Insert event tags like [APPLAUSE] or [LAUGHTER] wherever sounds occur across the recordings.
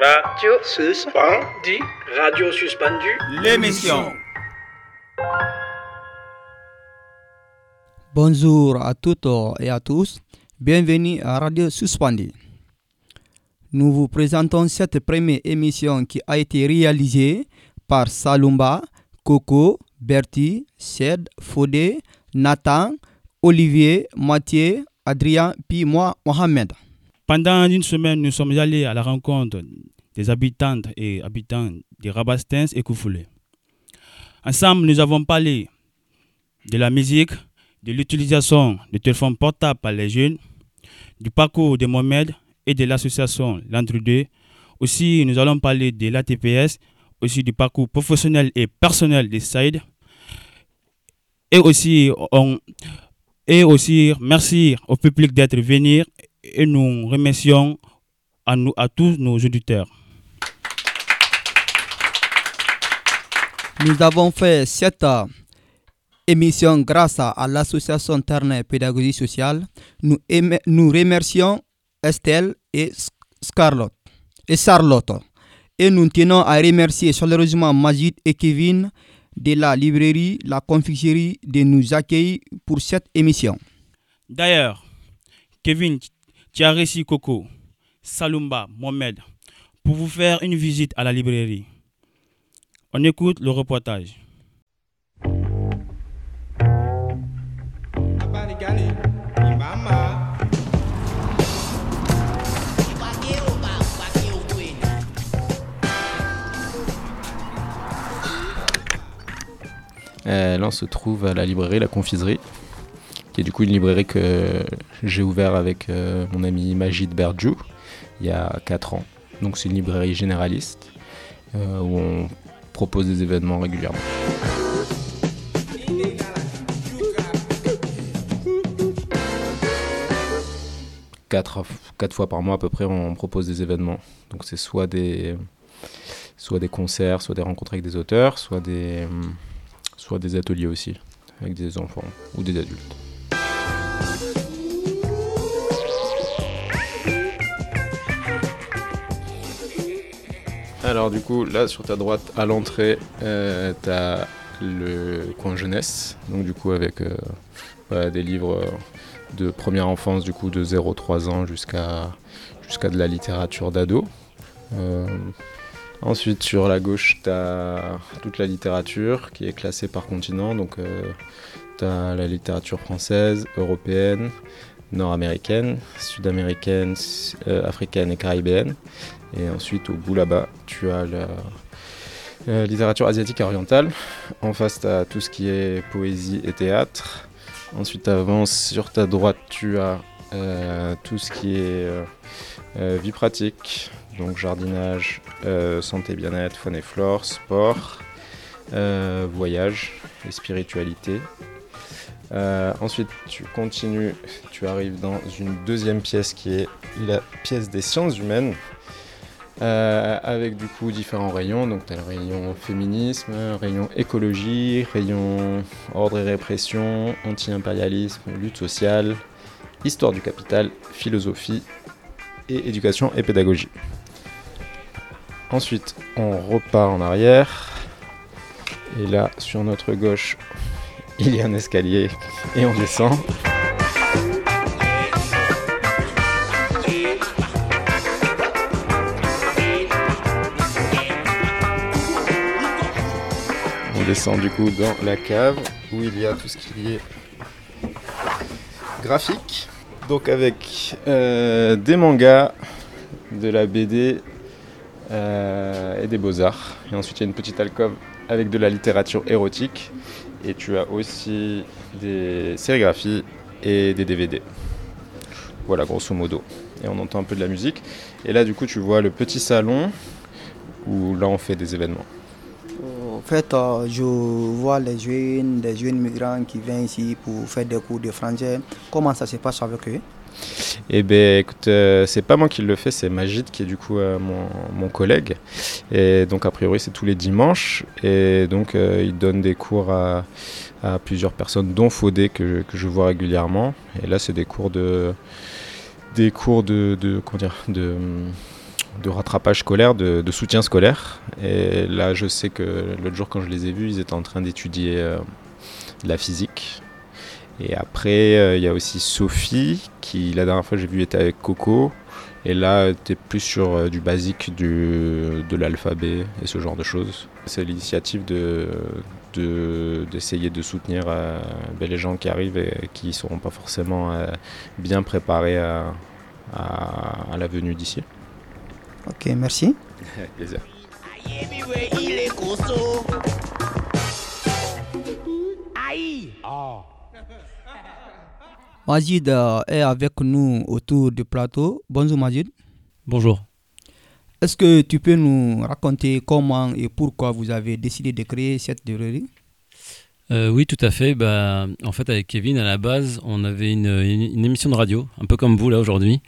Radio suspendu. Radio suspendu. L'émission. Bonjour à toutes et à tous. Bienvenue à Radio Suspendu. Nous vous présentons cette première émission qui a été réalisée par Salumba, Coco, Bertie, Sed, Fodé, Nathan, Olivier, Mathieu, Adrien, puis moi, Mohamed. Pendant une semaine, nous sommes allés à la rencontre des habitantes et habitants de Rabastens et Koufoulé. Ensemble, nous avons parlé de la musique, de l'utilisation de téléphones portables par les jeunes, du parcours de Mohamed et de l'association L'Entre-deux. Aussi, nous allons parler de l'ATPS, aussi du parcours professionnel et personnel de Saïd. Et aussi, merci au public d'être venu et nous remercions à, nous, à tous nos auditeurs. Nous avons fait cette euh, émission grâce à, l'association Internet Pédagogie Sociale. Nous, nous remercions Estelle et Scarlett et Charlotte. Et nous tenons à remercier chaleureusement Majid et Kevin de la librairie La Confiserie de nous accueillir pour cette émission. D'ailleurs, Kevin, Tiaressi Coco, Salumba, Mohamed, pour vous faire une visite à la librairie. On écoute le reportage. Euh, là, on se trouve à la librairie La Confiserie, qui du coup une librairie que j'ai ouvert avec euh, mon ami Majid Berdjou il y a 4 ans. Donc c'est une librairie généraliste euh, où on propose des événements régulièrement. Quatre, quatre fois par mois à peu près, on propose des événements. Donc c'est soit des, soit des concerts, soit des rencontres avec des auteurs, soit des, soit des ateliers aussi, avec des enfants ou des adultes. Alors du coup, là sur ta droite, à l'entrée, euh, tu as le coin jeunesse, donc du coup avec euh, des livres de première enfance, du coup de 0-3 ans jusqu'à jusqu'à de la littérature d'ado. Euh, ensuite sur la gauche, tu as toute la littérature qui est classée par continent, donc tu as la littérature française, européenne, nord-américaine, sud-américaine, africaine et caribéenne. Et ensuite, au bout là-bas, tu as la, littérature asiatique et orientale. En face, tu as tout ce qui est poésie et théâtre. Ensuite, tu sur ta droite, tu as euh, tout ce qui est euh, euh, vie pratique, donc jardinage, santé, bien-être, faune et flore, sport, voyage et spiritualité. ensuite, tu continues, tu arrives dans une deuxième pièce qui est la pièce des sciences humaines. Euh, avec du coup différents rayons. Donc tu as le rayon féminisme, rayon écologie, rayon ordre et répression, anti-impérialisme, lutte sociale, histoire du capital, philosophie et éducation et pédagogie. Ensuite, on repart en arrière. Et là, sur notre gauche, [LAUGHS] il y a un escalier et on descend. descend du coup dans la cave où il y a tout ce qui est graphique. Donc avec euh, des mangas, de la BD euh, et des beaux-arts. Et ensuite il y a une petite alcôve avec de la littérature érotique. Et tu as aussi des sérigraphies et des DVD. Voilà grosso modo. Et on entend un peu de la musique. Et là du coup tu vois le petit salon où là on fait des événements. En fait, euh, je vois les jeunes, des jeunes migrants qui viennent ici pour faire des cours de français. Comment ça se passe avec eux? Eh bien, écoute, euh, c'est pas moi qui le fais, c'est Magid qui est du coup euh, mon, collègue. Et donc, a priori, c'est tous les dimanches. Et donc, il donne des cours à, plusieurs personnes, dont Faudé, que, je vois régulièrement. Et là, c'est des cours de. Des cours de. de rattrapage scolaire, de, soutien scolaire. Et là, je sais que l'autre jour, quand je les ai vus, ils étaient en train d'étudier euh, la physique. Et après, euh, il y a aussi Sophie, qui la dernière fois j'ai vu était avec Coco. Et là, tu es plus sur euh, du basique du, de l'alphabet et ce genre de choses. C'est l'initiative de, d'essayer de, soutenir ben, les gens qui arrivent et qui ne seront pas forcément bien préparés à, à la venue d'ici. Ok, merci. [LAUGHS] Avec plaisir. Majid euh, est avec nous autour du plateau. Bonjour Majid. Bonjour. Est-ce que tu peux nous raconter comment et pourquoi vous avez décidé de créer cette librairie? Euh, Oui, tout à fait. Bah, en fait, avec Kevin, à la base, on avait une, une émission de radio, un peu comme vous là aujourd'hui,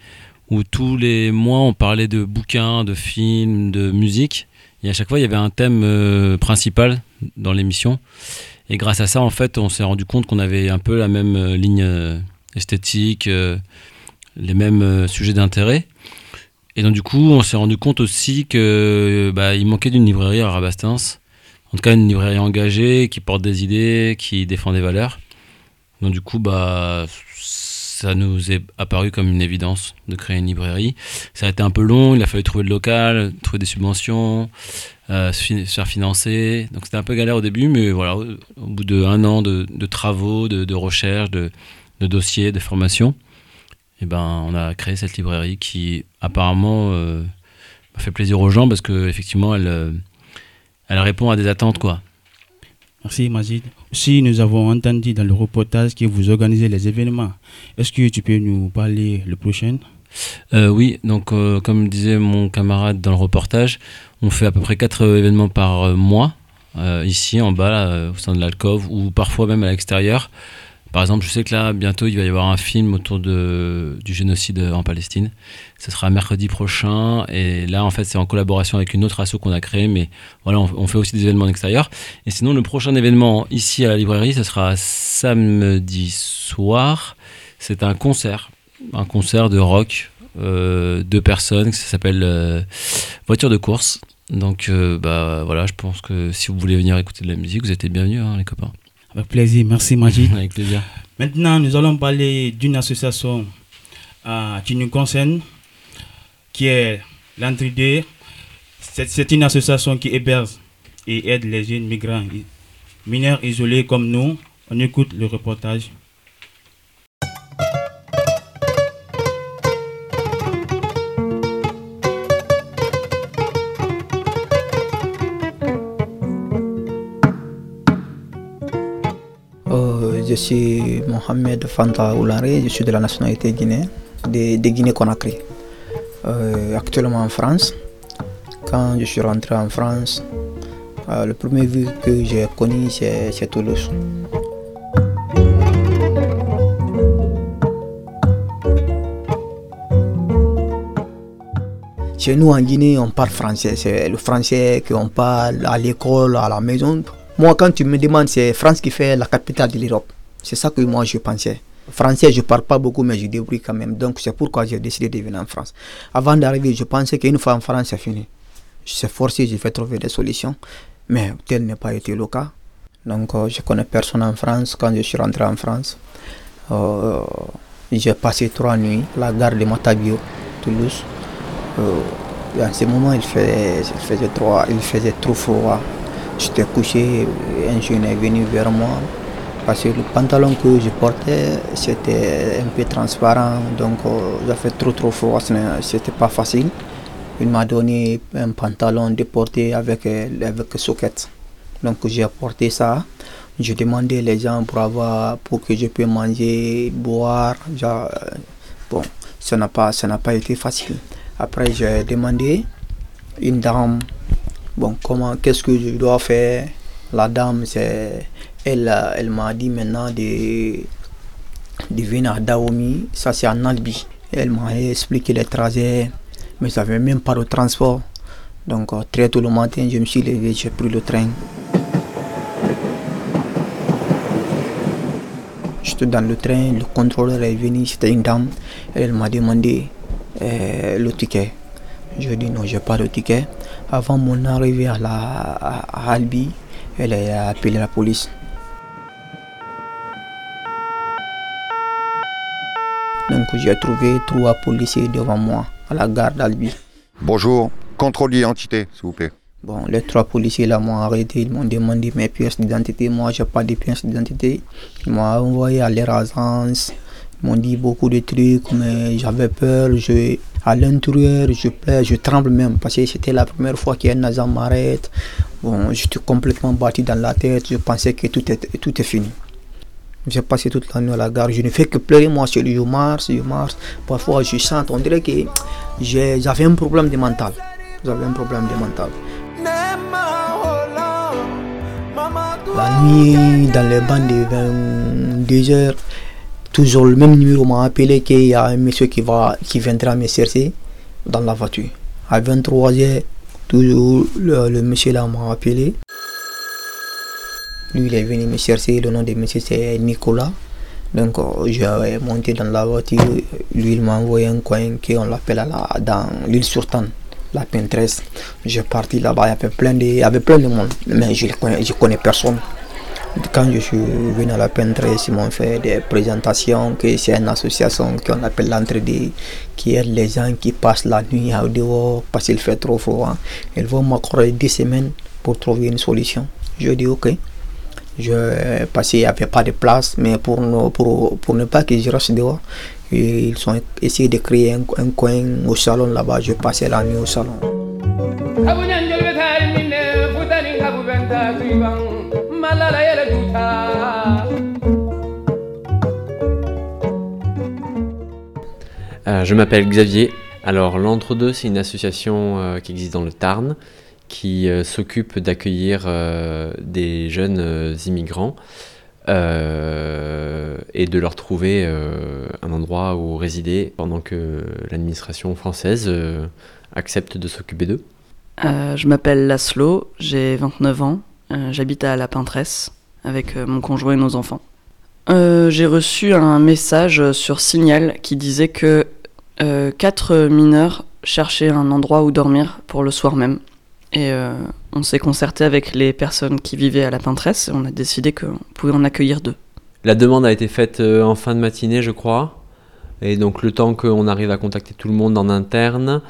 où tous les mois on parlait de bouquins, de films, de musique. Et à chaque fois, il y avait un thème euh, principal dans l'émission. Et grâce à ça, en fait, on s'est rendu compte qu'on avait un peu la même euh, ligne esthétique, les mêmes sujets d'intérêt. Et donc, du coup, on s'est rendu compte aussi qu'il bah, manquait d'une librairie à Rabastens. En tout cas, une librairie engagée, qui porte des idées, qui défend des valeurs. Donc, du coup, bah, ça nous est apparu comme une évidence de créer une librairie. Ça a été un peu long, il a fallu trouver le local, trouver des subventions, euh, se faire financer. Donc c'était un peu galère au début, mais voilà, au, bout d'un an de, travaux, de, recherche, de, dossiers, de formation, et eh ben, on a créé cette librairie qui apparemment euh, fait plaisir aux gens parce qu'effectivement, elle, euh, elle répond à des attentes. quoi. Merci Mazid. Si nous avons entendu dans le reportage que vous organisez les événements, est-ce que tu peux nous parler le prochain? Euh, Oui, donc euh, comme disait mon camarade dans le reportage, on fait à peu près 4 événements par mois, euh, ici en bas, au sein de l'alcove, ou parfois même à l'extérieur. Par exemple, je sais que là, bientôt, il va y avoir un film autour du génocide en Palestine. Ce sera mercredi prochain. Et là, en fait, c'est en collaboration avec une autre asso qu'on a créée. Mais voilà, on, fait aussi des événements en extérieur. Et sinon, le prochain événement ici à la librairie, ce sera samedi soir. C'est un concert. Un concert de rock. Euh, deux personnes. Ça s'appelle euh, Voiture de course. Donc, euh, bah voilà, je pense que si vous voulez venir écouter de la musique, vous êtes bienvenus, hein, les copains. Avec plaisir, merci Majid. [LAUGHS] Avec plaisir. Maintenant, nous allons parler d'une association euh, qui nous concerne, qui est l'Entrée C'est une association qui héberge et aide les jeunes migrants, mineurs isolés comme nous. On écoute le reportage. Je suis Mohamed Fanta Oulare, je suis de la nationalité guinéenne, de, Guinée-Conakry. Euh, actuellement en France. Quand je suis rentré en France, euh, le premier ville que j'ai connu, c'est Toulouse. Chez nous en Guinée, on parle français. C'est le français qu'on parle à l'école, à la maison. Moi, quand tu me demandes, c'est France qui fait la capitale de l'Europe. C'est ça que moi je pensais. Français, je parle pas beaucoup, mais je débrouille quand même. Donc c'est pourquoi j'ai décidé de venir en France. Avant d'arriver, je pensais qu'une fois en France, c'est fini. Je suis forcé, je vais trouver des solutions. Mais tel n'est pas été le cas. Donc euh, je connais personne en France. Quand je suis rentré en France, euh, j'ai passé trois nuits à la gare de Matabio, Toulouse. Euh, en ce moment, il faisait, il faisait trop froid. J'étais couché, un jeune est venu vers moi parce que le pantalon que je portais c'était un peu transparent donc ça euh, fait trop trop froid c'était pas facile. Il m'a donné un pantalon déporté avec euh, avec socket. Donc j'ai porté ça. J'ai demandé les gens pour avoir pour que je puisse manger boire euh, bon ça n'a pas ça n'a pas été facile. Après j'ai demandé une dame bon comment qu'est-ce que je dois faire? La dame c'est elle, elle m'a dit maintenant de, de venir à Daomi, ça c'est en Albi. Elle m'a expliqué les trajets, mais ça n'avait même pas de transport. Donc euh, très tôt le matin, je me suis levé, j'ai pris le train. J'étais dans le train, le contrôleur est venu, c'était une dame. Elle m'a demandé euh, le ticket. Je dis non, j'ai pas de ticket. Avant mon arrivée à, la, à Albi, elle a appelé la police. Donc j'ai trouvé trois policiers devant moi à la gare d'Albi. Bonjour, contrôle d'identité, s'il vous plaît. Bon, les trois policiers là m'ont arrêté, ils m'ont demandé mes pièces d'identité. Moi, j'ai pas de pièces d'identité. Ils m'ont envoyé à leur agence. Ils m'ont dit beaucoup de trucs, mais j'avais peur. Je, à l'intérieur, je pleure, je tremble même parce que c'était la première fois qu'un agent m'arrête. Bon, j'étais complètement battu dans la tête. Je pensais que tout est, tout est fini. J'ai passé toute la nuit à la gare. Je ne fais que pleurer. Moi, je, je marche, je marche. Parfois, je sens, on dirait que j'avais un problème de mental. J'avais un problème de mental. La nuit, dans les bandes de 22 heures, toujours le même numéro m'a appelé qu'il y a un monsieur qui, va, qui viendra me chercher dans la voiture. À 23 heures, toujours le, monsieur là m'a appelé. Lui, il est venu me chercher. Le nom de monsieur, c'est Nicolas. Donc, j'ai monté dans la voiture. Lui, il m'a envoyé un coin qu'on l'appelle dans l'île Surtan, la Pinterest. J'ai parti là-bas, il y avait plein de, avait plein de monde, mais je ne connais personne. Quand je suis venu à la Pinterest, ils m'ont fait des présentations, que c'est une association qu'on appelle l'entrée qui aide les gens qui passent la nuit à dehors parce qu'il fait trop froid. Ils vont m'accorder 10 semaines pour trouver une solution. Je dis ok. Je, parce qu'il n'y avait pas de place, mais pour ne, pas que je reste dehors, ils ont essayé de créer un, un coin au salon là-bas. Je passais la nuit au salon. Euh, je m'appelle Xavier. Alors l'Entre-deux, c'est une association euh, qui existe dans le Tarn qui euh, s'occupe d'accueillir des jeunes immigrants et de leur trouver un endroit où résider pendant que l'administration française accepte de s'occuper d'eux. Je m'appelle Laszlo, j'ai 29 ans, j'habite à La Pintresse avec mon conjoint et nos enfants. J'ai reçu un message sur Signal qui disait que euh, quatre mineurs cherchaient un endroit où dormir pour le soir même. Et euh, on s'est concerté avec les personnes qui vivaient à La Pintresse et on a décidé qu'on pouvait en accueillir deux. La demande a été faite euh, en fin de matinée, je crois. Et donc le temps qu'on arrive à contacter tout le monde en interne,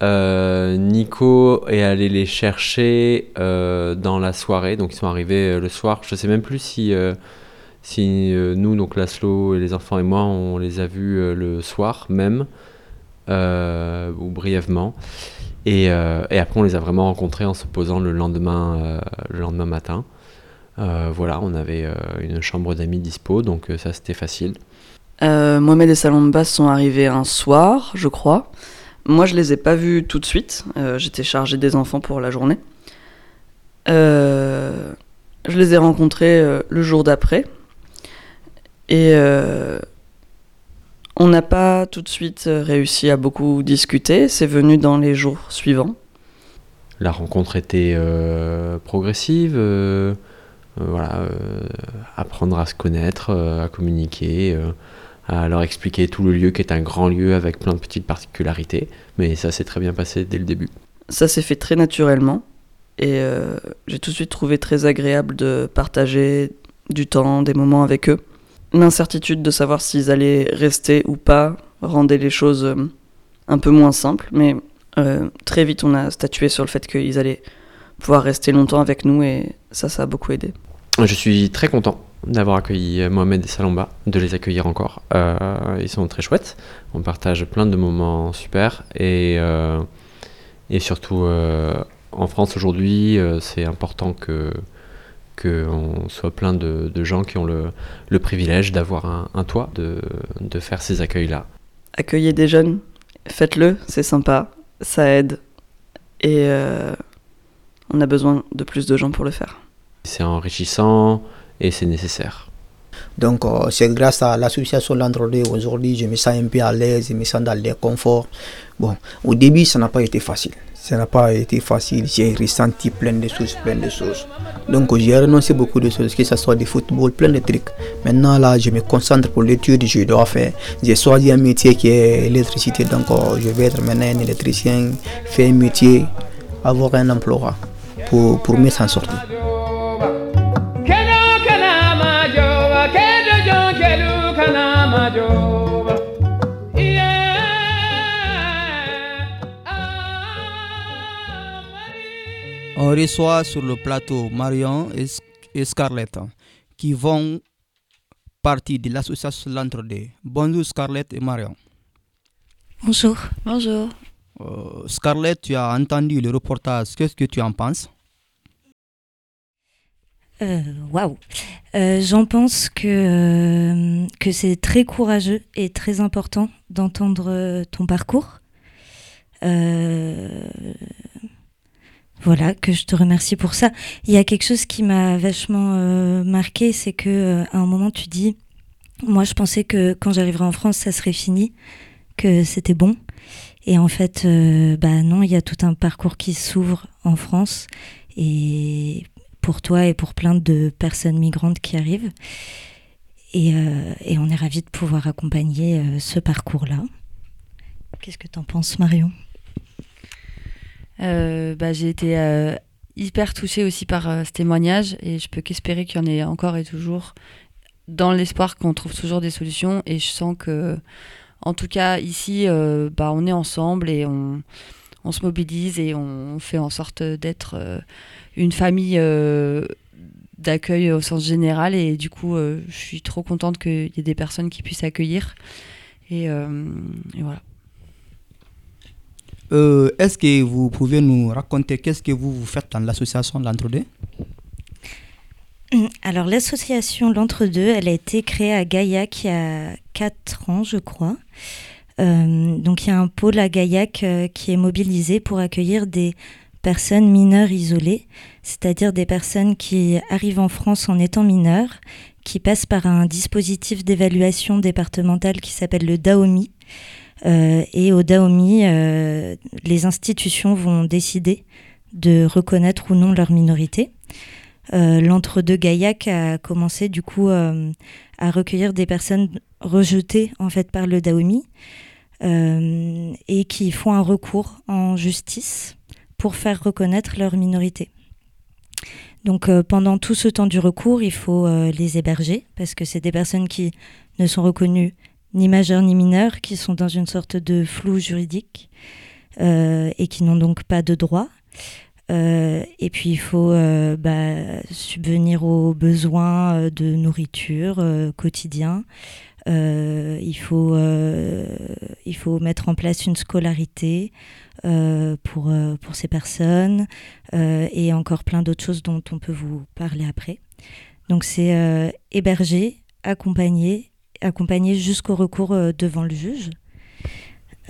Nico est allé les chercher dans la soirée. Donc ils sont arrivés le soir. Je sais même plus si, si nous, donc Laszlo et les enfants et moi, on les a vus le soir même, ou brièvement. Et, euh, et après, on les a vraiment rencontrés en se posant le lendemain, euh, le lendemain matin. Euh, voilà, on avait euh, une chambre d'amis dispo, donc euh, ça c'était facile. Euh, Mohamed et Salomba sont arrivés un soir, je crois. Moi, je les ai pas vus tout de suite. Euh, J'étais chargée des enfants pour la journée. Euh, je les ai rencontrés euh, le jour d'après. Et euh, on n'a pas tout de suite euh, réussi à beaucoup discuter. C'est venu dans les jours suivants. La rencontre était euh, progressive, euh, voilà, euh, apprendre à se connaître, à communiquer, à leur expliquer tout le lieu qui est un grand lieu avec plein de petites particularités. Mais ça s'est très bien passé dès le début. Ça s'est fait très naturellement. Et j'ai tout de suite trouvé très agréable de partager du temps, des moments avec eux. L'incertitude de savoir s'ils allaient rester ou pas rendait les choses euh, un peu moins simples. Mais euh, très vite, on a statué sur le fait qu'ils allaient pouvoir rester longtemps avec nous et ça, ça a beaucoup aidé. Je suis très content d'avoir accueilli euh, Mohamed et Salomba, de les accueillir encore. Ils sont très chouettes. On partage plein de moments super et, et surtout en France aujourd'hui, c'est important que qu'on soit plein de, de gens qui ont le, le privilège d'avoir un, un toit, de, de faire ces accueils-là. Accueillez des jeunes, faites-le, c'est sympa, ça aide. Et euh, on a besoin de plus de gens pour le faire. C'est enrichissant et c'est nécessaire. Donc, euh, c'est grâce à l'association L'Android aujourd'hui, je me sens un peu à l'aise, je me sens dans le confort. Bon, au début, ça n'a pas été facile. Ça n'a pas été facile. J'ai ressenti plein de choses, plein de choses. Donc j'ai renoncé beaucoup de choses, que ce soit du football, plein de trucs. Maintenant là, je me concentre pour l'étude, je dois faire. J'ai choisi un métier qui est l'électricité, donc je vais être maintenant un électricien, faire un métier, avoir un emploi pour, pour mieux s'en sortir. On reçoit sur le plateau Marion et Scarlett qui vont partie de l'association L'Entre-deux. Bonjour Scarlett et Marion. Bonjour. Bonjour. Euh, Scarlett, tu as entendu le reportage. Qu'est-ce que tu en penses? Euh, Waouh euh, J'en pense que, que c'est très courageux et très important d'entendre ton parcours. Voilà, que je te remercie pour ça. Il y a quelque chose qui m'a vachement euh, marqué, c'est que euh, à un moment tu dis, moi je pensais que quand j'arriverai en France, ça serait fini, que c'était bon. Et en fait, euh, bah non, il y a tout un parcours qui s'ouvre en France et pour toi et pour plein de personnes migrantes qui arrivent. Et, et on est ravis de pouvoir accompagner ce parcours-là. Qu'est-ce que tu en penses, Marion? euh, bah, j'ai été euh, hyper touchée aussi par euh, ce témoignage et je peux qu'espérer qu'il y en ait encore et toujours dans l'espoir qu'on trouve toujours des solutions et je sens que en tout cas ici bah, on est ensemble et on, se mobilise et on fait en sorte d'être une famille d'accueil au sens général et du coup je suis trop contente qu'il y ait des personnes qui puissent accueillir et voilà euh, est-ce que vous pouvez nous raconter qu'est-ce que vous, faites dans l'association L'Entre-deux? Alors l'association L'Entre-deux, elle a été créée à Gaillac il y a 4 ans, je crois. Euh, donc il y a un pôle à Gaillac euh, qui est mobilisé pour accueillir des personnes mineures isolées, c'est-à-dire des personnes qui arrivent en France en étant mineures, qui passent par un dispositif d'évaluation départementale qui s'appelle le DAOMI, et au Daomi, euh, les institutions vont décider de reconnaître ou non leur minorité. Euh, l'entre-deux Gaillac a commencé du coup à recueillir des personnes rejetées en fait par le Daomi et qui font un recours en justice pour faire reconnaître leur minorité. Donc pendant tout ce temps du recours, il faut les héberger parce que c'est des personnes qui ne sont reconnues ni majeurs ni mineurs, qui sont dans une sorte de flou juridique euh, et qui n'ont donc pas de droit. Euh, et puis il faut euh, bah, subvenir aux besoins de nourriture quotidien. il, faut, il faut mettre en place une scolarité pour, pour ces personnes et encore plein d'autres choses dont on peut vous parler après. Donc c'est héberger, accompagner accompagné jusqu'au recours euh, devant le juge.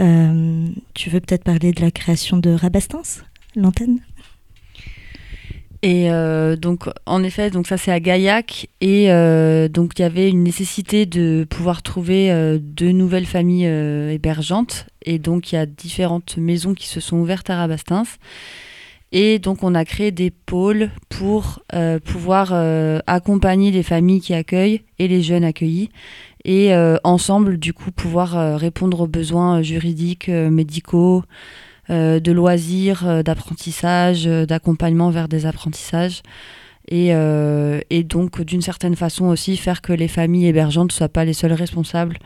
Euh, tu veux peut-être parler de la création de Rabastens, l'antenne? Et euh, donc, en effet, donc ça c'est à Gaillac, et donc il y avait une nécessité de pouvoir trouver de nouvelles familles hébergeantes, et donc il y a différentes maisons qui se sont ouvertes à Rabastens, et donc on a créé des pôles pour pouvoir accompagner les familles qui accueillent et les jeunes accueillis, et euh, ensemble, du coup, pouvoir euh, répondre aux besoins euh, juridiques, médicaux, de loisirs, d'apprentissage, d'accompagnement vers des apprentissages. Et, et donc, d'une certaine façon aussi, faire que les familles hébergeantes ne soient pas les seules responsables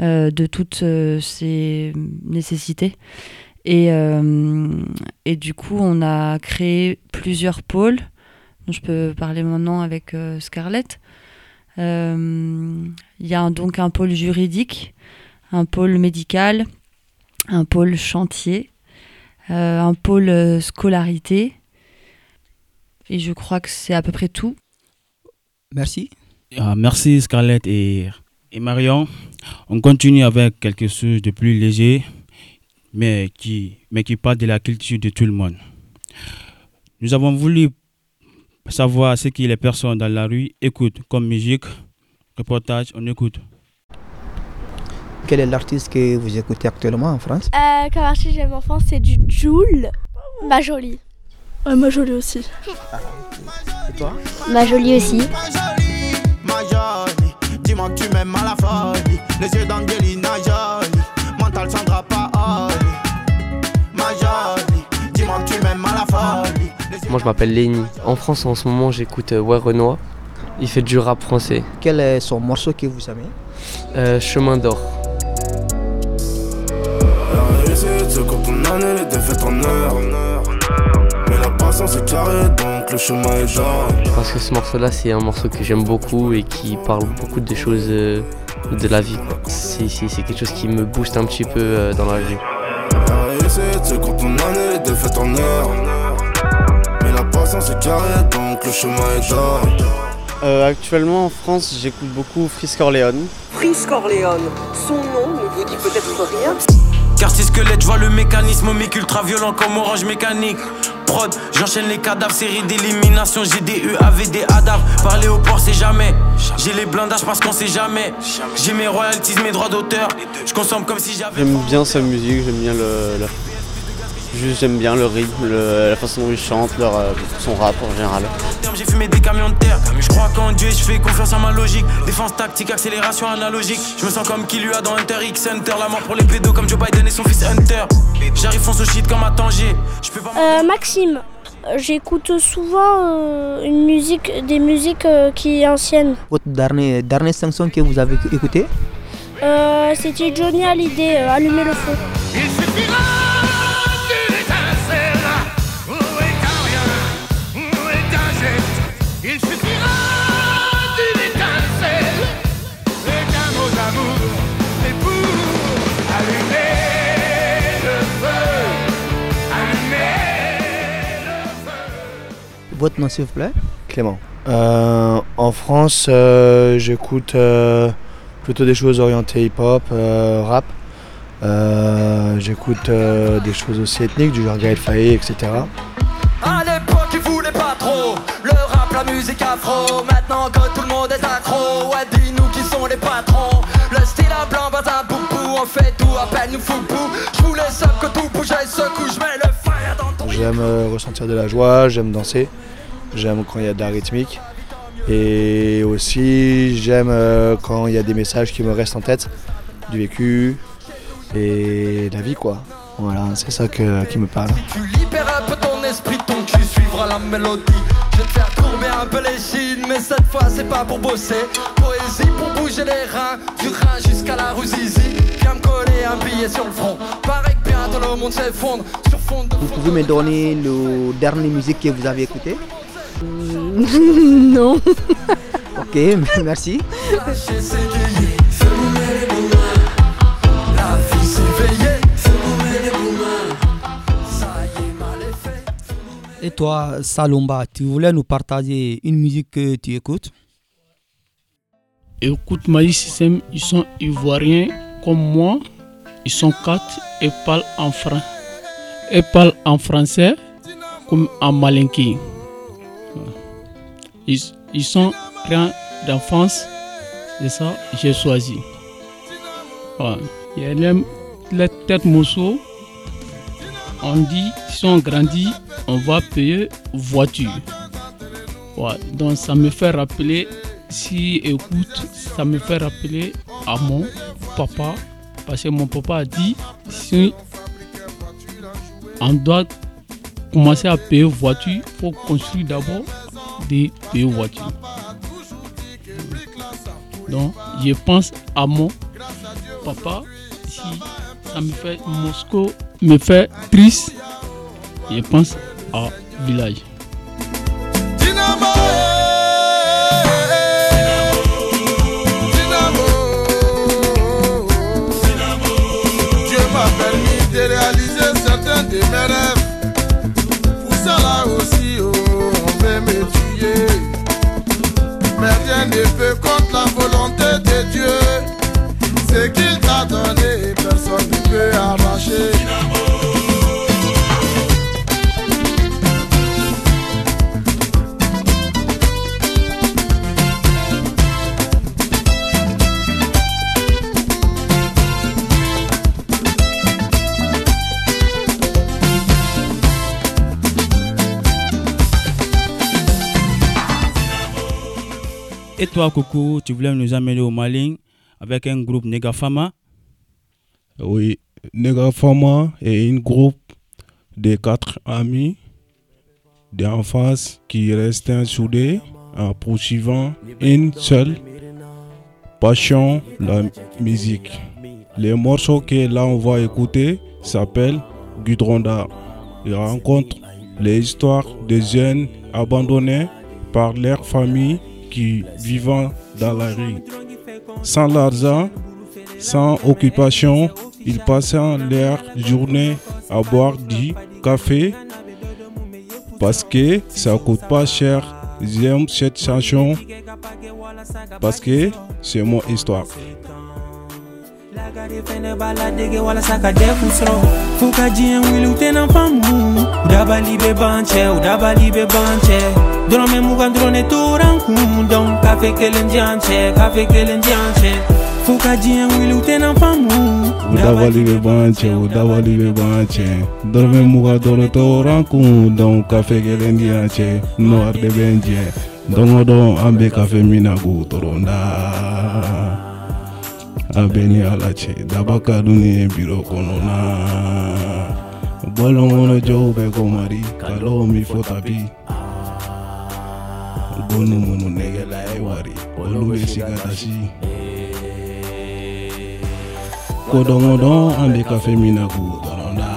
de toutes ces nécessités. Et, et, du coup, on a créé plusieurs pôles. je peux parler maintenant avec Scarlett. Euh, il y a donc un pôle juridique, un pôle médical, un pôle chantier, euh, un pôle euh, scolarité. Et je crois que c'est à peu près tout. Merci. Ah, merci Scarlett et, et Marion. On continue avec quelque chose de plus léger, mais qui, mais qui parle de la culture de tout le monde. Nous avons voulu savoir ce que les personnes dans la rue écoutent comme musique. Reportage, on écoute. Quel est l'artiste que vous écoutez actuellement en France? Euh, Comme artiste, j'aime en France, c'est du Joule. Ma jolie. Ouais, ma jolie aussi. Et toi? Ma jolie aussi. Ma jolie, dis-moi que tu m'aimes à la folie. Les yeux d'Angelina Moi je m'appelle Léni. En France en ce moment j'écoute euh, Ouais Renoir. Il fait du rap français. Quel est son morceau que vous aimez? Euh, Chemin d'or. Parce que ce morceau là c'est un morceau que j'aime beaucoup et qui parle beaucoup des choses euh, de la vie. c'est quelque chose qui me booste un petit peu euh, dans la vie. La la patience est carrée, donc le chemin est genre. Euh, actuellement en France, j'écoute beaucoup Frisk Orleans. Prince Corleone, son nom ne vous dit peut-être rien. Quartier squelette, je vois le mécanisme mic ultra violent comme orange mécanique. Prod, j'enchaîne les cadavres, série d'élimination, j'ai des U, AV, des ADAV. Parler au port, c'est jamais. J'ai les blindages parce qu'on sait jamais. J'ai mes royalties, mes droits d'auteur. Je consomme comme si j'avais. J'aime bien sa musique, j'aime bien le, le- juste j'aime bien le rythme, le- la façon dont il chante, leur, euh, son rap en général. J'ai fumé des camions de terre. Je crois qu'en Dieu, je fais confiance à ma logique. Défense tactique, accélération analogique. Je me sens comme qui lui a dans Hunter X Hunter. La mort pour les pédos comme Joe Biden et son fils Hunter. J'arrive fonce au shit comme à Tanger. Je peux pas. Euh, Maxime, j'écoute souvent euh, une musique, des musiques euh, qui est ancienne. Votre dernier, chanson que vous avez écoutée? Euh, C'était Johnny Hallyday, euh, Allumer le feu. Votre nom s'il vous plaît Clément. Euh, en France, euh, j'écoute euh, plutôt des choses orientées hip-hop, euh, rap. Euh, j'écoute euh, des choses aussi ethniques, du genre Gaël Faye, etc. À l'époque, ils voulaient pas trop le rap, la musique afro. Maintenant que tout le monde est accro, ouais, dis-nous qui sont les patrons. Le style à blanc, bata boubou, on fait tout, appelle-nous foupou. J'voulais seul que tout bouge et secoue, j'mets le fire dans ton. J'aime euh, ressentir de la joie, j'aime danser, j'aime quand il y a de la rythmique. Et aussi, j'aime euh, quand il y a des messages qui me restent en tête, du vécu et la vie, quoi. Voilà, c'est ça que- qui me parle. Tu libères un peu ton esprit, ton cul suivra la mélodie. Je vais te faire courber un peu les chines, mais cette fois c'est pas pour bosser. Poésie pour bouger les reins, du rein jusqu'à la rue Zizi. Viens me coller un billet sur le front. Paraît que bientôt le monde s'effondre sur fond de. Vous pouvez me donner le dernier musique que vous avez écouté? [LAUGHS] non. Ok, merci. Et toi, Salomba, tu voulais nous partager une musique que tu écoutes? Écoute, Magic System, ils sont ivoiriens comme moi. Ils sont quatre et parlent en français. Et parlent en français comme en malinké. Ils, sont créés d'enfance. C'est ça, j'ai choisi. Il y a les, les têtes morceaux. On dit, si on grandit, on va payer voiture. Donc ça me fait rappeler, si écoute, ça me fait rappeler à mon papa. Parce que mon papa a dit, si on doit commencer à payer voiture, il faut construire d'abord des voitures. Donc je pense à mon papa. Si ça me fait Moscou me fait triste, je pense à village. Mais rien ne peut toi, Coucou, tu voulais nous amener au Mali avec un groupe Negafama. Oui, Negafama est un groupe de quatre amis d'enfance qui restent soudés en poursuivant une seule passion, la musique. Les morceaux que là on va écouter s'appellent Gudronda. Il rencontre les histoires des jeunes abandonnés par leur famille qui vivent dans la rue. Sans l'argent, sans occupation, ils passent leur journée à boire du café parce que ça coûte pas cher. J'aime cette chanson parce que c'est mon histoire. Fɛnɛ b'a ladege walasa ka dɛfu sɔrɔ ka diɲɛ wuli u tɛna dabali be ban cɛ o dabali be ban cɛ dɔrɔmɛ mugan dɔrɔn ne tora n kun dɔn kafe kelen diyan cɛ kafe kelen diyan cɛ fo ka diɲɛ wuli u tɛna faamu O dabali bɛ ban cɛ dabali bɛ ban dɔrɔmɛ mugan dɔrɔn kun dɔn kafe kelen di cɛ nɔɔri de bɛ n jɛ don o don an bɛ kafe min na k'o tɔrɔ da a ni ala cɛ daba ka dun ni biro kɔnɔ na bɔlɔn bɛ kɔmari kalaw min fɔ tabi bonu minnu nɛgɛla wari olu an kafe min na da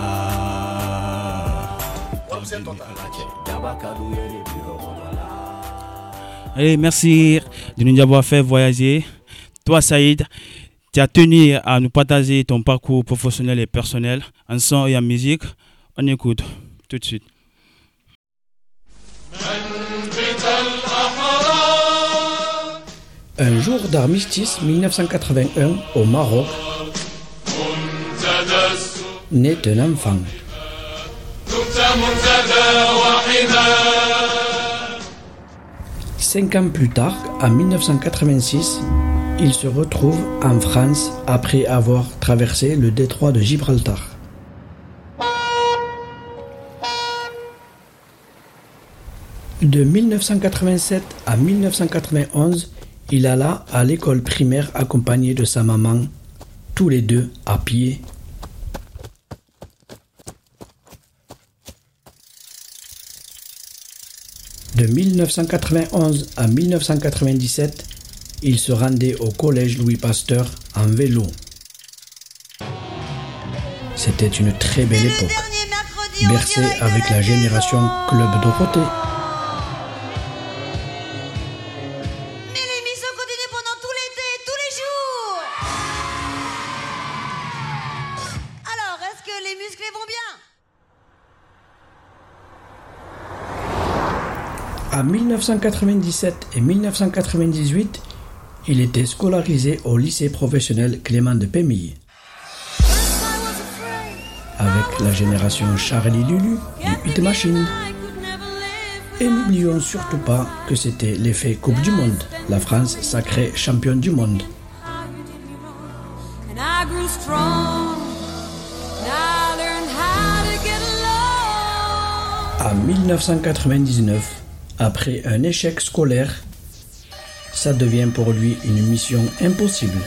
Allez, merci. De nous avoir fait voyager. Toi, Saïd, tu as tenu à nous partager ton parcours professionnel et personnel en son et en musique. On écoute tout de suite. Un jour d'armistice 1981 au Maroc, naît un enfant. Cinq ans plus tard, en 1986, il se retrouve en France après avoir traversé le détroit de Gibraltar. De 1987 à 1991, il alla à l'école primaire accompagné de sa maman, tous les deux à pied. De 1991 à 1997, il se rendait au collège Louis Pasteur en vélo. C'était une très belle époque, bercée avec la génération Club Dorothée. Alors, est-ce que les musclés vont bien? En 1997 et 1998, il était scolarisé au lycée professionnel Clément de Pémille. Avec la génération Charlie Lulu du Hit Machine. Et n'oublions surtout pas que c'était l'effet Coupe du Monde, la France sacrée championne du monde. En 1999, après un échec scolaire, ça devient pour lui une mission impossible.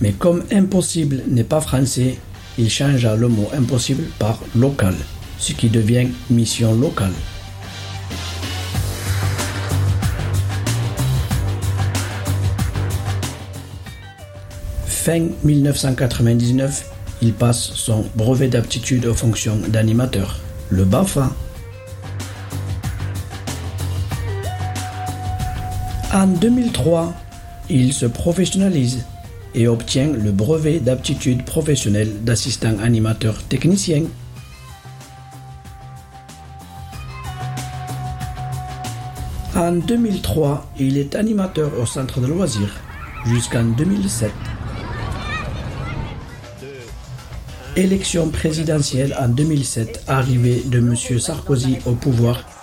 Mais comme impossible n'est pas français, il changea le mot impossible par local, ce qui devient mission locale. Fin 1999, il passe son brevet d'aptitude aux fonctions d'animateur, le BAFA. En 2003, il se professionnalise et obtient le brevet d'aptitude professionnelle d'assistant animateur technicien. En 2003, il est animateur au centre de loisirs jusqu'en 2007. Élection présidentielle en 2007, arrivée de M. Sarkozy au pouvoir.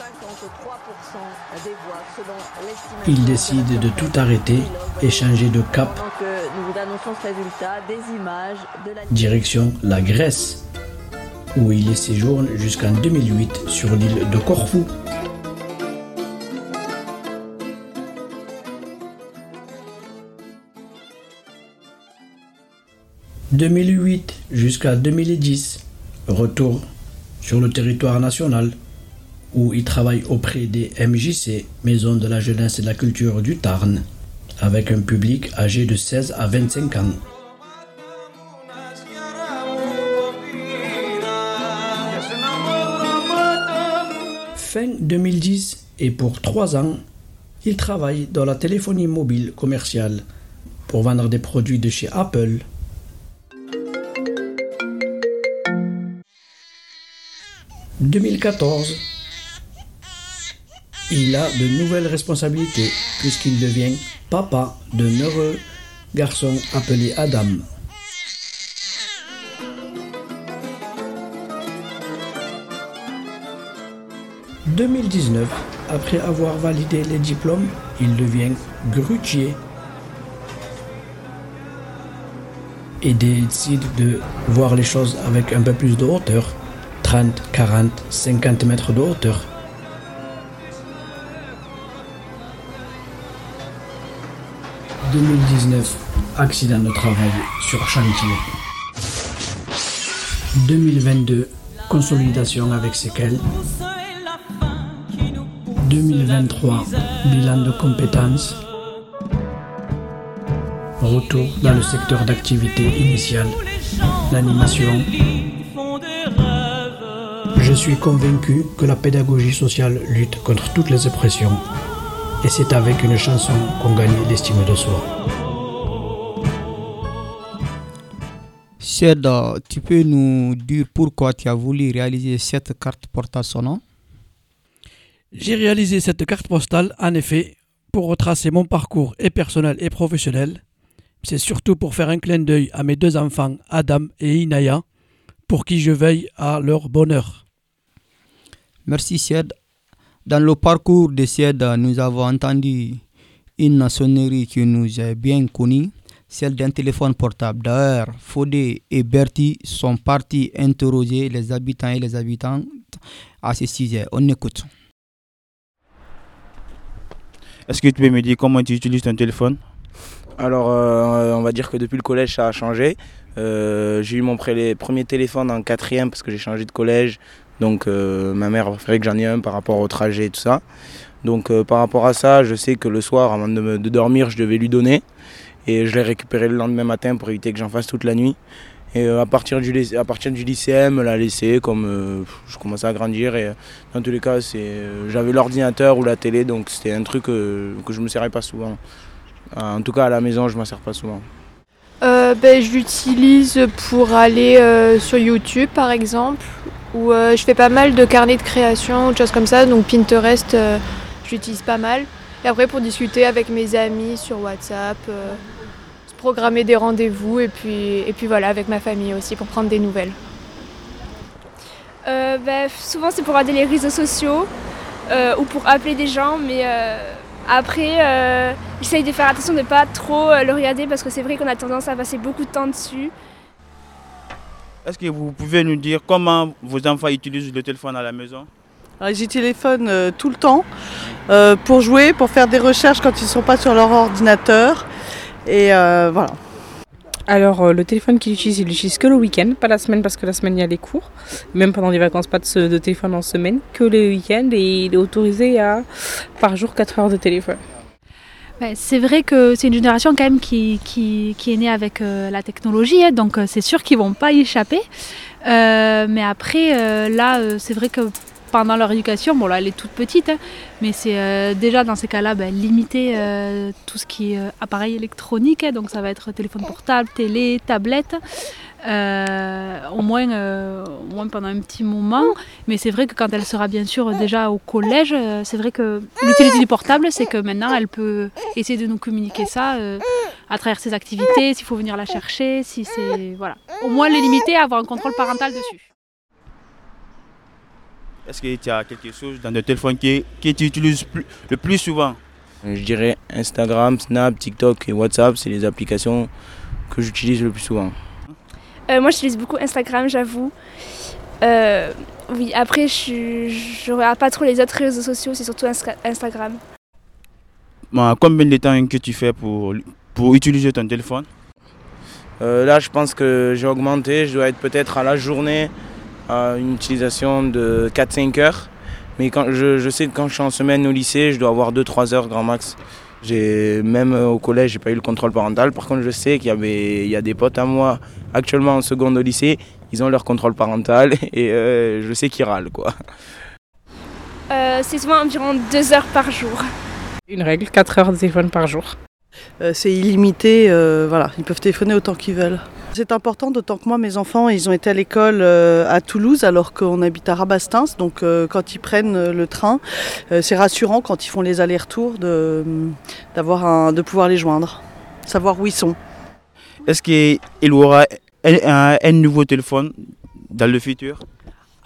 Il décide de tout arrêter et changer de cap. Direction la Grèce, où il y séjourne jusqu'en 2008 sur l'île de Corfou. « 2008 jusqu'à 2010, retour sur le territoire national » où il travaille auprès des MJC, Maison de la Jeunesse et de la Culture du Tarn, avec un public âgé de 16 à 25 ans. Fin 2010 et pour trois ans, il travaille dans la téléphonie mobile commerciale pour vendre des produits de chez Apple. « 2014, il a de nouvelles responsabilités puisqu'il devient papa d'un heureux garçon appelé Adam. 2019, après avoir validé les diplômes, il devient grutier et décide de voir les choses avec un peu plus de hauteur, 30, 40, 50 mètres de hauteur. « 2019, accident de travail sur chantier. 2022, consolidation avec séquelles. 2023, bilan de compétences. Retour dans le secteur d'activité initiale, l'animation. Je suis convaincu que la pédagogie sociale lutte contre toutes les oppressions. Et c'est avec une chanson qu'on gagne l'estime de soi. Ched, tu peux nous dire pourquoi tu as voulu réaliser cette carte portant son nom J'ai réalisé cette carte postale, en effet, pour retracer mon parcours et personnel et professionnel. C'est surtout pour faire un clin d'œil à mes deux enfants, Adam et Inaya, pour qui je veille à leur bonheur. Merci Sied. Dans le parcours de Sied, nous avons entendu une sonnerie qui nous est bien connue, celle d'un téléphone portable. D'ailleurs, Fodé et Bertie sont partis interroger les habitants et les habitantes à ce sujet. On écoute. Est-ce que tu peux me dire comment tu utilises ton téléphone? Alors, euh, on va dire que depuis le collège, ça a changé. Euh, j'ai eu mon pré- premier téléphone en quatrième parce que j'ai changé de collège. Donc, euh, ma mère a préféré que j'en ai un par rapport au trajet et tout ça. Donc, euh, par rapport à ça, je sais que le soir, avant de, dormir, je devais lui donner. Et je l'ai récupéré le lendemain matin pour éviter que j'en fasse toute la nuit. Et euh, à, partir du, lycée- à partir du lycée, elle me l'a laissé comme je commençais à grandir. Et dans tous les cas, j'avais l'ordinateur ou la télé, donc c'était un truc que je me servais pas souvent. En tout cas, à la maison, je m'en sers pas souvent. Ben, je l'utilise pour aller sur YouTube par exemple, où euh, je fais pas mal de carnets de création de choses comme ça, donc Pinterest, euh, je l'utilise pas mal. Et après pour discuter avec mes amis sur WhatsApp, euh, se programmer des rendez-vous et puis, et puis voilà, avec ma famille aussi pour prendre des nouvelles. Bah, souvent c'est pour regarder les réseaux sociaux ou pour appeler des gens, mais après j'essaye de faire attention de ne pas trop le regarder parce que c'est vrai qu'on a tendance à passer beaucoup de temps dessus. Est-ce que vous pouvez nous dire comment vos enfants utilisent le téléphone à la maison? Alors, J'y téléphone euh, tout le temps euh, pour jouer, pour faire des recherches quand ils ne sont pas sur leur ordinateur. Et euh, voilà. Alors euh, le téléphone qu'il utilise, il l'utilise que le week-end, pas la semaine parce que la semaine il y a les cours. Même pendant les vacances, pas de, ce- de téléphone en semaine, que le week-end et il est autorisé à par jour 4 heures de téléphone. Ouais, c'est vrai que c'est une génération quand même qui, qui, est née avec euh, la technologie, hein, donc euh, c'est sûr qu'ils vont pas y échapper. Euh, mais après, là, c'est vrai que pendant leur éducation, bon là, elle est toute petite, hein, mais c'est déjà dans ces cas-là ben, limiter tout ce qui est appareil électronique, hein, donc ça va être téléphone portable, télé, tablette. Euh, au, moins, euh, au moins pendant un petit moment. Mais c'est vrai que quand elle sera bien sûr déjà au collège, euh, c'est vrai que l'utilité du portable, c'est que maintenant elle peut essayer de nous communiquer ça euh, à travers ses activités, s'il faut venir la chercher, si c'est. Voilà. Au moins les limiter, avoir un contrôle parental dessus. Est-ce qu'il y a quelque chose dans le téléphone qui, que tu utilises plus- le plus souvent? Je dirais Instagram, Snap, TikTok et WhatsApp, c'est les applications que j'utilise le plus souvent. Euh, moi j'utilise beaucoup Instagram, j'avoue. Euh, oui, après je je regarde pas trop les autres réseaux sociaux, c'est surtout Instagram. Bon, Combien de temps que tu fais pour, pour utiliser ton téléphone? Euh, là, je pense que j'ai augmenté. Je dois être peut-être à la journée à une utilisation de 4-5 heures. Mais quand je, je sais que quand je suis en semaine au lycée, je dois avoir 2-3 heures grand max. J'ai même euh, au collège, j'ai pas eu le contrôle parental. Par contre, je sais qu'il y avait, il y a des potes à moi actuellement en seconde au lycée, ils ont leur contrôle parental [LAUGHS] et euh, je sais qu'ils râlent quoi. Euh, c'est souvent environ deux heures par jour. Une règle, 4 heures de téléphone par jour. Euh, c'est illimité, euh, voilà, ils peuvent téléphoner autant qu'ils veulent. C'est important, d'autant que moi, mes enfants, ils ont été à l'école euh, à Toulouse alors qu'on habite à Rabastens. Donc euh, quand ils prennent euh, le train, c'est rassurant quand ils font les allers-retours de, un, de pouvoir les joindre, savoir où ils sont. Est-ce qu'il y aura un nouveau téléphone dans le futur?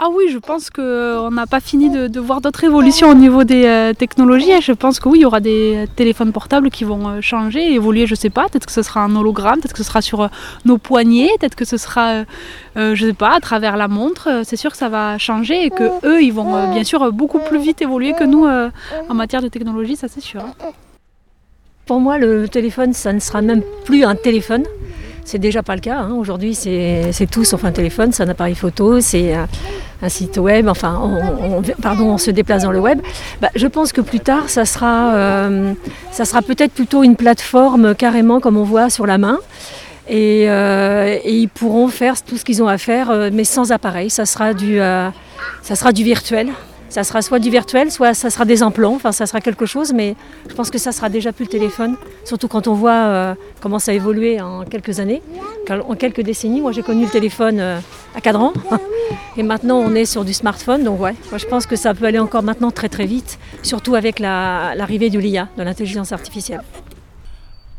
Ah oui, je pense qu'on n'a pas fini de, voir d'autres évolutions au niveau des euh, technologies. Je pense que oui, il y aura des téléphones portables qui vont euh, changer, évoluer, je sais pas. Peut-être que ce sera un hologramme, peut-être que ce sera sur euh, nos poignets, peut-être que ce sera, euh, euh, je sais pas, à travers la montre. Euh, C'est sûr que ça va changer et que eux, ils vont euh, bien sûr euh, beaucoup plus vite évoluer que nous euh, en matière de technologie, ça c'est sûr. hein. Pour moi, le téléphone, ça ne sera même plus un téléphone. C'est déjà pas le cas. hein. Aujourd'hui, c'est tout sauf un téléphone, c'est un appareil photo, c'est un, site web. Enfin, on, on- pardon, on se déplace dans le web. Bah, je pense que plus tard, ça sera, euh, sera peut-être plutôt une plateforme carrément comme on voit sur la main. Et, euh, ils pourront faire tout ce qu'ils ont à faire, euh, mais sans appareil. Ça sera du, ça sera du virtuel. Ça sera soit du virtuel, soit ça sera des implants. Enfin, ça sera quelque chose, mais je pense que ça sera déjà plus le téléphone. Surtout quand on voit euh, comment ça a évolué en quelques années, en quelques décennies. Moi, j'ai connu le téléphone euh, à cadran, [LAUGHS] et maintenant on est sur du smartphone. Donc ouais, moi je pense que ça peut aller encore maintenant très très vite, surtout avec la- l'arrivée de l'IA, de l'intelligence artificielle.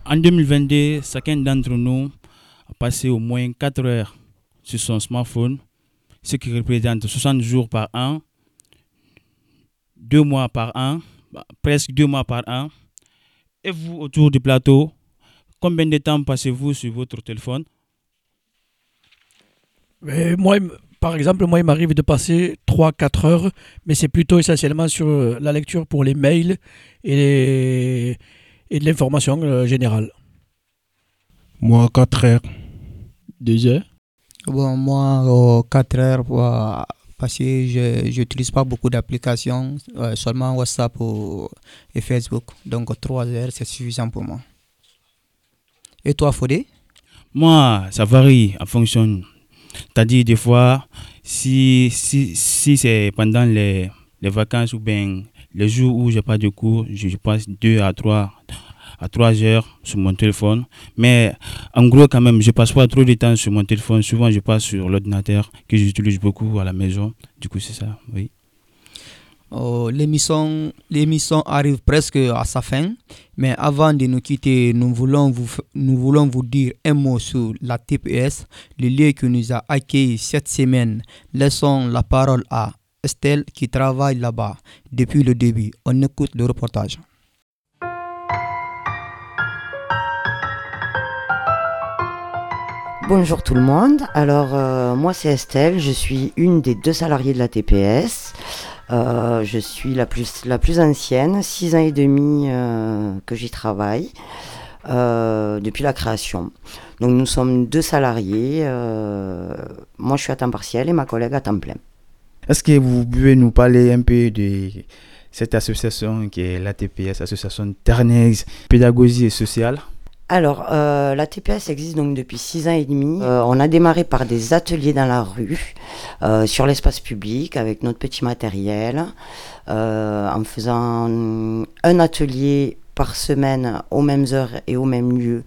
En 2022, chacun d'entre nous a passé au moins 4 heures sur son smartphone, ce qui représente 60 jours par an, 2 mois par an, bah, presque 2 mois par an. Et vous, autour du plateau, combien de temps passez-vous sur votre téléphone? Mais moi, par exemple, moi, il m'arrive de passer 3-4 heures, mais c'est plutôt essentiellement sur euh, la lecture pour les mails et, les- et de l'information euh, générale. Moi, 4 heures. 2 heures? Bon, moi, 4 heures, euh, parce que je n'utilise pas beaucoup d'applications, euh, seulement WhatsApp ou- et Facebook. Donc 3 heures, c'est suffisant pour moi. Et toi, Fodé? Moi, ça varie en fonction. C'est-à-dire, des fois, si, si, si c'est pendant les, les vacances ou bien les jours où je n'ai pas de cours, je, je passe 2 à 3, à 3 heures sur mon téléphone. Mais en gros, quand même, je passe pas trop de temps sur mon téléphone. Souvent, je passe sur l'ordinateur que j'utilise beaucoup à la maison. Du coup, c'est ça, oui. Oh, l'émission, l'émission arrive presque à sa fin, mais avant de nous quitter, nous voulons vous, nous voulons vous dire un mot sur la TPS, le lieu qui nous a accueillis cette semaine. Laissons la parole à Estelle qui travaille là-bas depuis le début. On écoute le reportage. Bonjour tout le monde. Alors euh, moi c'est Estelle, je suis une des deux salariées de la TPS. Euh, je suis la plus, la plus ancienne, six ans et demi euh, que j'y travaille depuis la création. Donc nous sommes deux salariés. moi je suis à temps partiel et ma collègue à temps plein. Est-ce que vous pouvez nous parler un peu de cette association qui est l'ATPS, Association Ternex Pédagogie et Sociale? Alors, euh, la TPS existe donc depuis six ans et demi. Euh, on a démarré par des ateliers dans la rue, euh, sur l'espace public, avec notre petit matériel, en faisant un atelier par semaine aux mêmes heures et au même lieu.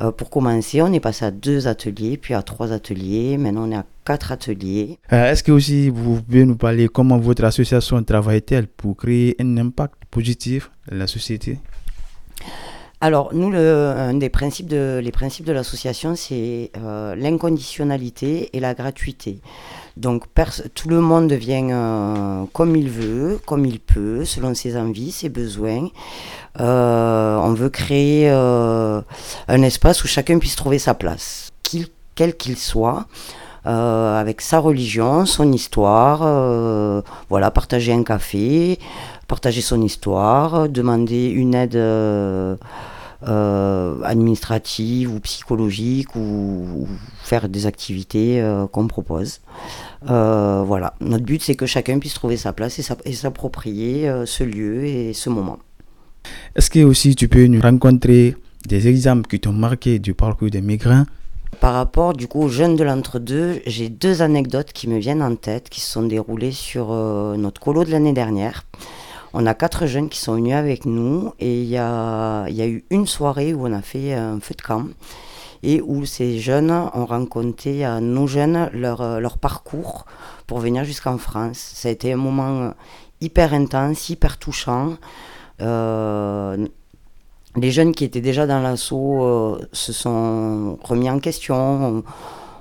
Euh, pour commencer, on est passé à deux ateliers, puis à trois ateliers. Maintenant, on est à quatre ateliers. Est-ce que aussi vous pouvez nous parler comment votre association travaille-t-elle pour créer un impact positif dans la société? Alors, nous, le, principes de, les principes de l'association, c'est euh, l'inconditionnalité et la gratuité. Donc, tout le monde vient euh, comme il veut, comme il peut, selon ses envies, ses besoins. Euh, on veut créer un espace où chacun puisse trouver sa place, quel qu'il soit. avec sa religion, son histoire, voilà, partager un café, partager son histoire, demander une aide euh, administratives ou psychologiques ou, ou faire des activités euh, qu'on propose. Euh, voilà, notre but c'est que chacun puisse trouver sa place et s'app- et s'approprier euh, ce lieu et ce moment. Est-ce que aussi tu peux nous rencontrer des exemples qui t'ont marqué du parcours des migrants? Par rapport du coup aux jeunes de l'entre-deux, j'ai deux anecdotes qui me viennent en tête, qui se sont déroulées sur euh, notre colo de l'année dernière. On a quatre jeunes qui sont venus avec nous et il y a, eu une soirée où on a fait un feu de camp et où ces jeunes ont raconté à nos jeunes leur, parcours pour venir jusqu'en France. Ça a été un moment hyper intense, hyper touchant. Euh, les jeunes qui étaient déjà dans l'assaut euh, se sont remis en question.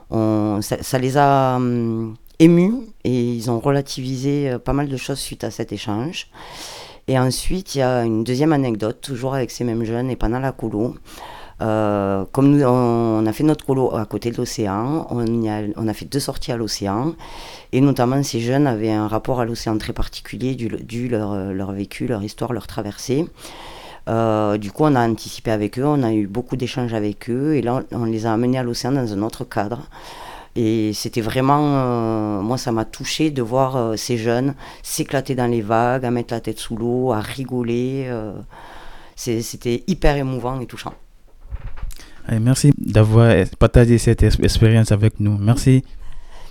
On- on- ça, ça les a hum, émus et ils ont relativisé euh, pas mal de choses suite à cet échange. Et ensuite, il y a une deuxième anecdote, toujours avec ces mêmes jeunes et pendant la colo. Euh, comme nous, on, a fait notre colo à côté de l'océan, on, a, fait deux sorties à l'océan, et notamment ces jeunes avaient un rapport à l'océan très particulier dû, leur, leur vécu, leur histoire, leur traversée. Euh, du coup, on a anticipé avec eux, on a eu beaucoup d'échanges avec eux, et là, on les a amenés à l'océan dans un autre cadre. Et c'était vraiment, euh, moi, ça m'a touché de voir euh, ces jeunes s'éclater dans les vagues, à mettre la tête sous l'eau, à rigoler. euh, c'était hyper émouvant et touchant. Allez, Merci d'avoir partagé cette ex- expérience avec nous. Merci.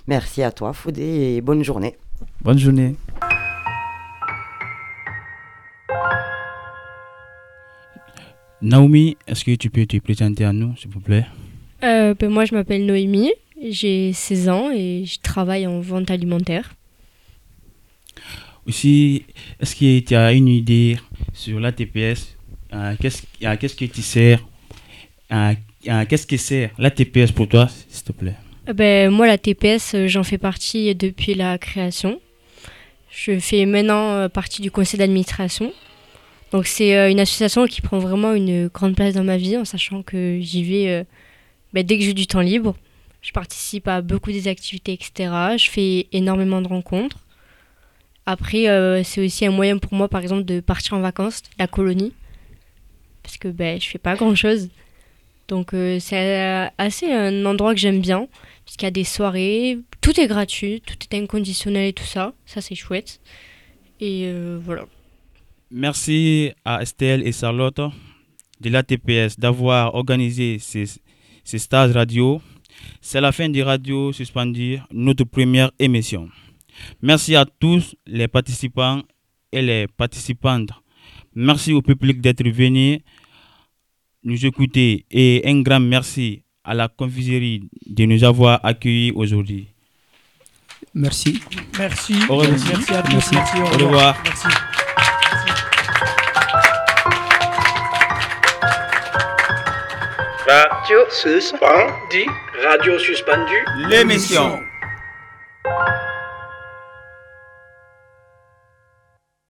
Merci à toi, Foudé, et bonne journée. Bonne journée. Naomi, est-ce que tu peux te présenter à nous, s'il vous plaît? Euh, ben, moi, je m'appelle Noémie, j'ai 16 ans et je travaille en vente alimentaire. Aussi, est-ce que tu as une idée sur l'ATPS euh, Qu'est-ce euh, qu'est-ce que tu sers? Euh, euh, Qu'est-ce que sert l'ATPS pour toi, s'il te plaît? Ben, moi, la TPS, j'en fais partie depuis la création. Je fais maintenant partie du conseil d'administration. Donc, c'est une association qui prend vraiment une grande place dans ma vie, en sachant que j'y vais ben, dès que j'ai du temps libre. Je participe à beaucoup des activités, etc. Je fais énormément de rencontres. Après, euh, c'est aussi un moyen pour moi, par exemple, de partir en vacances, la colonie. Parce que ben, je fais pas grand-chose. Donc euh, c'est euh, assez un endroit que j'aime bien, puisqu'il y a des soirées, tout est gratuit, tout est inconditionnel et tout ça. Ça, c'est chouette. Et voilà. Merci à Estelle et Charlotte de l'ATPS d'avoir organisé ces, ces stages radio. C'est la fin des radios suspendues, notre première émission. Merci à tous les participants et les participantes. Merci au public d'être venu nous écouter et un grand merci à la confiserie de nous avoir accueillis aujourd'hui. Merci. Merci. Au revoir. Merci à tous. Merci. Merci, Au revoir. Merci. Radio suspendu. Radio suspendu. L'émission.